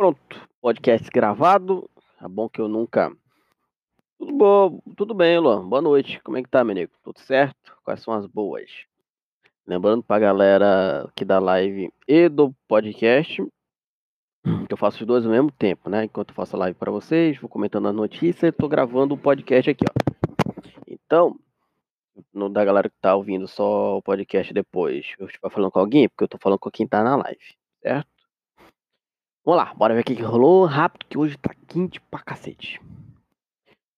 Pronto, podcast gravado. É bom que eu nunca. Tudo bom, tudo bem, Luan. Boa noite. Como é que tá, meu amigo? Tudo certo? Quais são as boas? Lembrando pra galera aqui da live e do podcast, que eu faço os dois ao mesmo tempo, né? Enquanto eu faço a live para vocês, vou comentando as notícias, tô gravando o podcast aqui, ó. Então, no, da galera que tá ouvindo só o podcast depois, eu estiver falando com alguém, porque eu tô falando com quem tá na live, certo? Vamos lá, bora ver o que rolou rápido, que hoje tá quente pra cacete.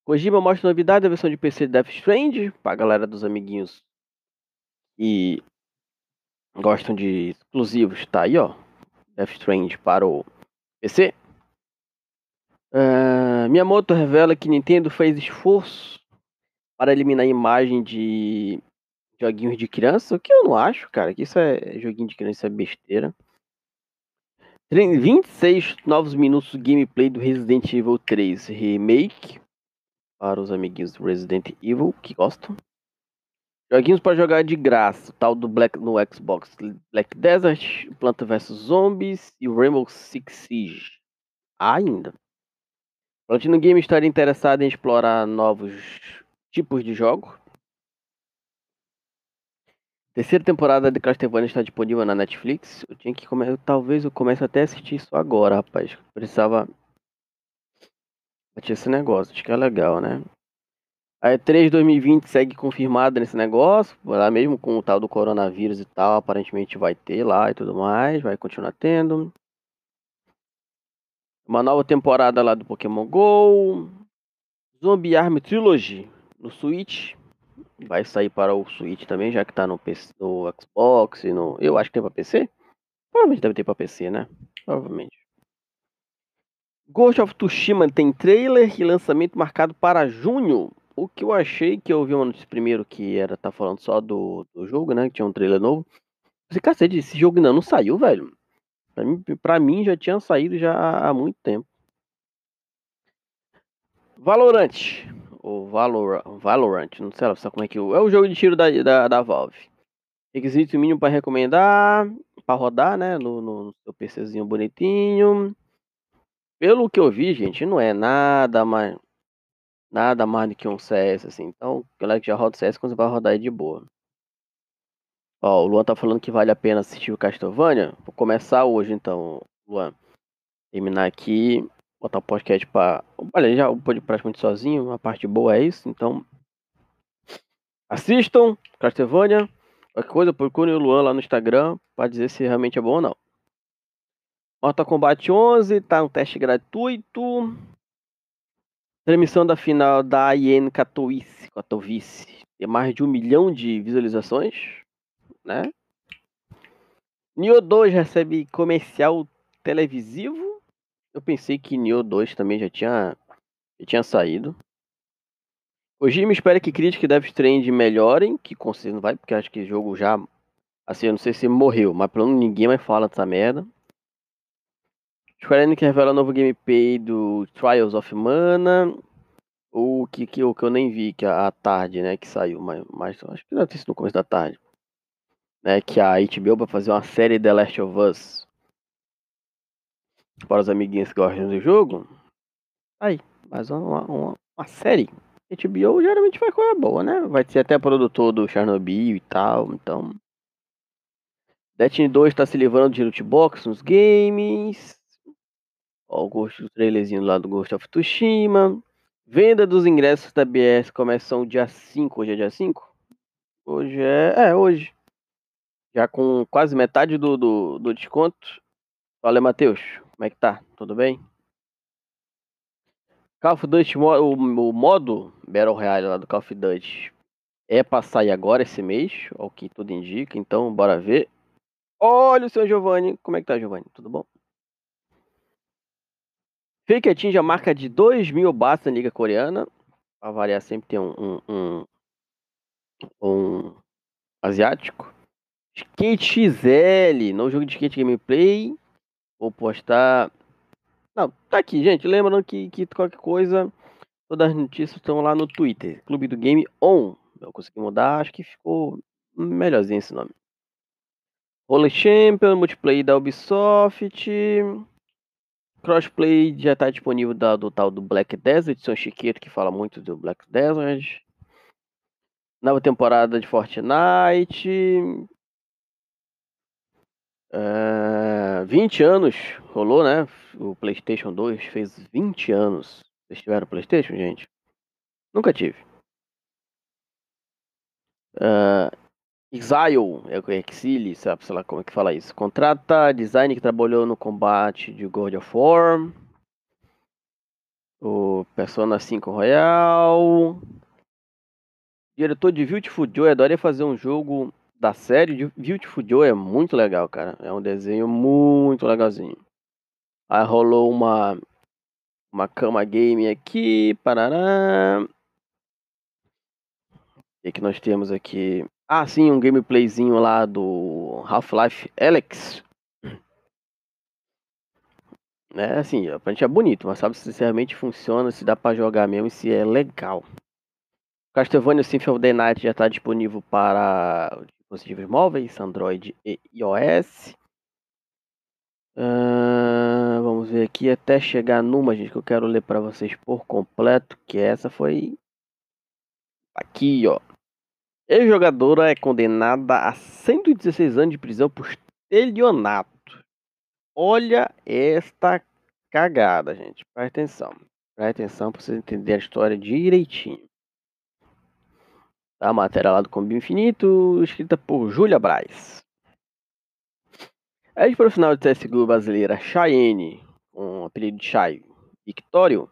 Kojima mostra novidade da versão de PC de Death Strand, pra galera dos amiguinhos que gostam de exclusivos, tá aí, ó. Death Strand para o PC. Uh, Miyamoto revela que Nintendo fez esforço para eliminar a imagem de joguinhos de criança, o que eu não acho, cara, que isso é joguinho de criança, é besteira. 26 novos minutos de gameplay do Resident Evil 3 Remake para os amiguinhos do Resident Evil que gostam. Joguinhos para jogar de graça, tal do Black no Xbox, Black Desert, Planta vs Zombies e Rainbow Six Siege. Ainda. Platinum Game estaria interessado em explorar novos tipos de jogos. Terceira temporada de Castlevania está disponível na Netflix. Eu tinha que começar, talvez eu comece até a assistir isso agora, rapaz. Precisava tinha esse negócio, acho que é legal, né? A E3 2020 segue confirmada nesse negócio, lá mesmo com o tal do coronavírus e tal, aparentemente vai ter lá e tudo mais, vai continuar tendo. Uma nova temporada lá do Pokémon GO. Zombie Arm Trilogy no Switch. Vai sair para o Switch também, já que tá no, PC, no Xbox no. Eu acho que tem para PC? Provavelmente deve ter para PC, né? Provavelmente. Ghost of Tsushima tem trailer e lançamento marcado para junho. O que eu achei que eu vi uma notícia primeiro que era tá falando só do, do jogo, né? Que tinha um trailer novo. Esse cacete, esse jogo ainda não saiu, velho. Pra mim, pra mim já tinha saído já há muito tempo. Valorant. O Valor, Valorant, não sei lá como é que é. É o jogo de tiro da, da, da Valve. Requisito mínimo para recomendar, para rodar, né? No, no seu PCzinho bonitinho. Pelo que eu vi, gente, não é nada mais nada mais do que um CS, assim. Então, galera que já roda CS, quando você vai rodar aí de boa. Ó, o Luan tá falando que vale a pena assistir o Castlevania. Vou começar hoje, então, Luan. Terminar aqui, botar o podcast pra... Olha, já pode praticamente sozinho, a parte boa é isso, então... Assistam Castlevania. Qualquer coisa, procurem o Luan lá no Instagram pra dizer se realmente é bom ou não. Mortal Kombat 11, tá um teste gratuito. Transmissão da final da IN Katowice, Katowice. Tem mais de um milhão de visualizações, né? Nioh 2 recebe comercial televisivo. Eu pensei que Nioh 2 também já tinha, já tinha saído. me espera que críticas Death Strand melhorem, que com certeza não vai, porque acho que o jogo já, assim, eu não sei se morreu, mas pelo menos ninguém mais fala dessa merda. Square Enix revela novo gameplay do Trials of Mana. O que, que, o que eu nem vi, que é a tarde, né, que saiu, mas, mas acho que não sido no começo da tarde. Né, que a HBO vai fazer uma série The Last of Us. Para os amiguinhos que gostam do jogo. Aí, mais uma, uma, uma série. HBO geralmente faz coisa boa, né? Vai ser até produtor do Chernobyl e tal, então. Destiny 2 está se livrando de loot box nos games. Ó, o trailerzinho lá do Ghost of Tsushima. Venda dos ingressos da BS começam dia 5. Hoje é dia 5? Hoje é. É, hoje. Já com quase metade do, do, do desconto. Fala, Matheus. Como é que tá? Tudo bem? Call of Duty, o, o modo Battle Royale lá do Call of Duty é pra sair agora esse mês, ao que tudo indica, então bora ver. Olha o seu Giovanni. Como é que tá, Giovanni? Tudo bom? Fake atinge a marca de 2 mil bats na Liga Coreana. Pra variar, sempre tem um, um, um, um asiático. Skate XL, no jogo de skate gameplay. Vou postar. Não, tá aqui, gente. Lembrando que, que qualquer coisa, todas as notícias estão lá no Twitter. Clube do Game On. Eu consegui mudar, acho que ficou melhorzinho esse nome. Holy Champion, multiplayer da Ubisoft. Crossplay já está disponível da, do tal do Black Desert, edição chiqueta que fala muito do Black Desert. Nova temporada de Fortnite. Uh, 20 anos rolou, né? O PlayStation 2 fez 20 anos. Vocês tiveram PlayStation, gente? Nunca tive. Uh, Exile, é o Exile, sabe, sei lá como é que fala isso. Contrata design que trabalhou no combate de God of War. O Persona 5 Royal. Diretor de Beautiful Joe, adoraria fazer um jogo da série de Beautiful Joe, é muito legal, cara. É um desenho muito legalzinho. Aí rolou uma uma cama game aqui, parará. O que nós temos aqui? Ah, sim, um gameplayzinho lá do Half-Life Alex. É assim, gente é bonito, mas sabe se realmente funciona, se dá para jogar mesmo, se é legal. Castlevania Symphony of the Night já está disponível para dispositivos móveis, Android e iOS. Uh, vamos ver aqui até chegar numa, gente, que eu quero ler para vocês por completo, que essa foi aqui, ó. Ex-jogadora é condenada a 116 anos de prisão por estelionato. Olha esta cagada, gente. Presta atenção. Presta atenção para vocês entenderem a história direitinho. A matéria lá do Combi Infinito, escrita por Júlia Braz. A ex-profissional de CSGO brasileira Cheyenne, com apelido de Chay Victório,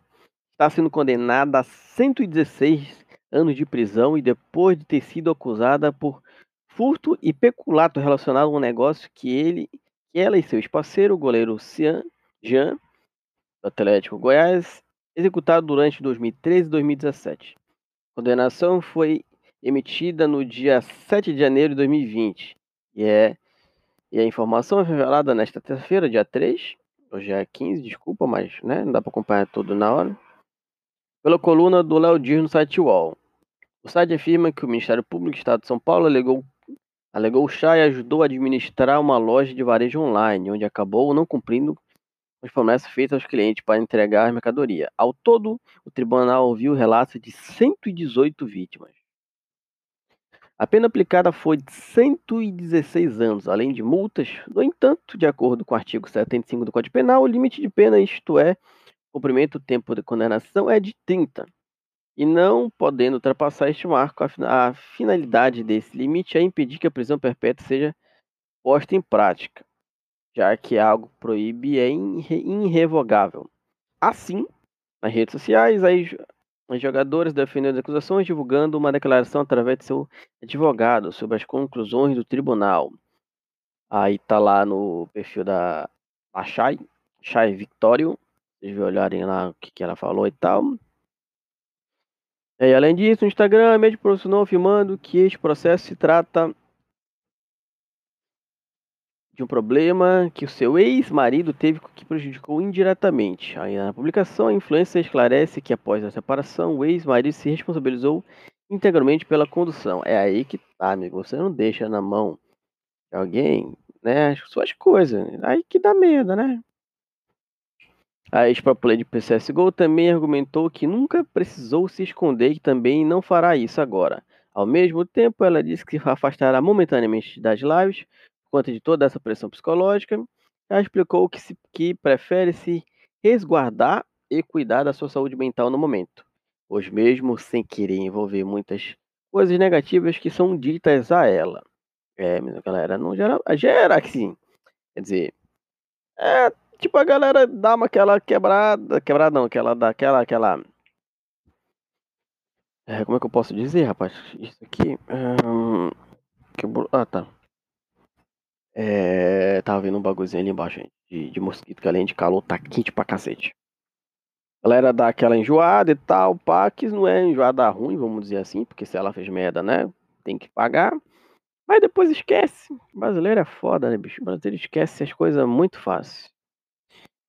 está sendo condenada a 116 anos de prisão e depois de ter sido acusada por furto e peculato relacionado a um negócio que ele, que ela e seu parceiro, o goleiro Cian Jean, do Atlético Goiás, executado durante 2013 e 2017. A condenação foi emitida no dia 7 de janeiro de 2020 e é e a informação é revelada nesta terça-feira, dia 3, hoje é 15, desculpa, mas né, não dá para acompanhar tudo na hora, pela coluna do Léo Dias no site UOL. O site afirma que o Ministério Público do Estado de São Paulo alegou, alegou Chay ajudou a administrar uma loja de varejo online, onde acabou não cumprindo as promessas feitas aos clientes para entregar a mercadoria. Ao todo, o tribunal ouviu relatos de 118 vítimas. A pena aplicada foi de 116 anos, além de multas. No entanto, de acordo com o artigo 75 do Código Penal, o limite de pena, isto é, cumprimento do tempo de condenação, é de 30 e não podendo ultrapassar este marco, a finalidade desse limite é impedir que a prisão perpétua seja posta em prática, já que algo proíbe é irrevogável. Assim, nas redes sociais, as jogadoras defendendo as acusações, divulgando uma declaração através de seu advogado sobre as conclusões do tribunal. Aí tá lá no perfil da, da Shai, Shai Victório. Vocês olharem lá o que, que ela falou e tal. E além disso, o Instagram, médio profissional afirmando que este processo se trata de um problema que o seu ex-marido teve que prejudicou indiretamente. Aí na publicação, a influência esclarece que após a separação, o ex-marido se responsabilizou integralmente pela condução. É aí que tá, amigo. Você não deixa na mão de alguém, né, as suas coisas. Aí que dá medo, né? A ex-pro de PCSGO também argumentou que nunca precisou se esconder e também não fará isso agora. Ao mesmo tempo, ela disse que afastará momentaneamente das lives conta de toda essa pressão psicológica. Ela explicou que, se, que prefere se resguardar e cuidar da sua saúde mental no momento, pois mesmo sem querer envolver muitas coisas negativas que são ditas a ela. É, galera, não gera, gera que sim. Quer dizer, é, tipo, a galera dá uma aquela quebrada. Quebrada não, aquela dá aquela. aquela é, como é que eu posso dizer, rapaz? Isso aqui. Hum, quebrou. Ah, tá. É, tava vendo um bagulhozinho ali embaixo, gente, de, de mosquito, que além de calor tá quente pra cacete. Galera dá aquela enjoada e tal, pá, que não é enjoada ruim, vamos dizer assim, porque se ela fez merda, né, tem que pagar. Mas depois esquece. Brasileiro é foda, né, bicho? Brasileiro esquece as coisas muito fácil.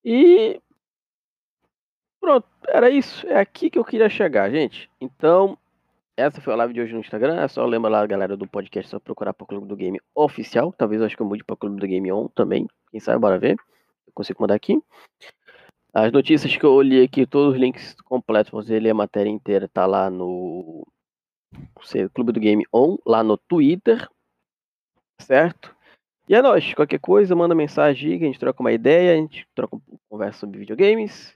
E pronto, era isso. É aqui que eu queria chegar, gente. Então, essa foi a live de hoje no Instagram. É só lembrar lá, galera do podcast, só procurar para o Clube do Game oficial. Talvez eu acho que eu mude para o Clube do Game On também. Quem sabe, bora ver. Eu consigo mandar aqui. As notícias que eu li aqui, todos os links completos, você ler a matéria inteira, tá lá no Clube do Game On, lá no Twitter, certo? E é nóis, qualquer coisa, manda mensagem a gente troca uma ideia, a gente troca conversa sobre videogames.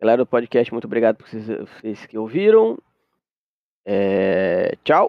Galera do podcast, muito obrigado por vocês, vocês que ouviram. É... Tchau!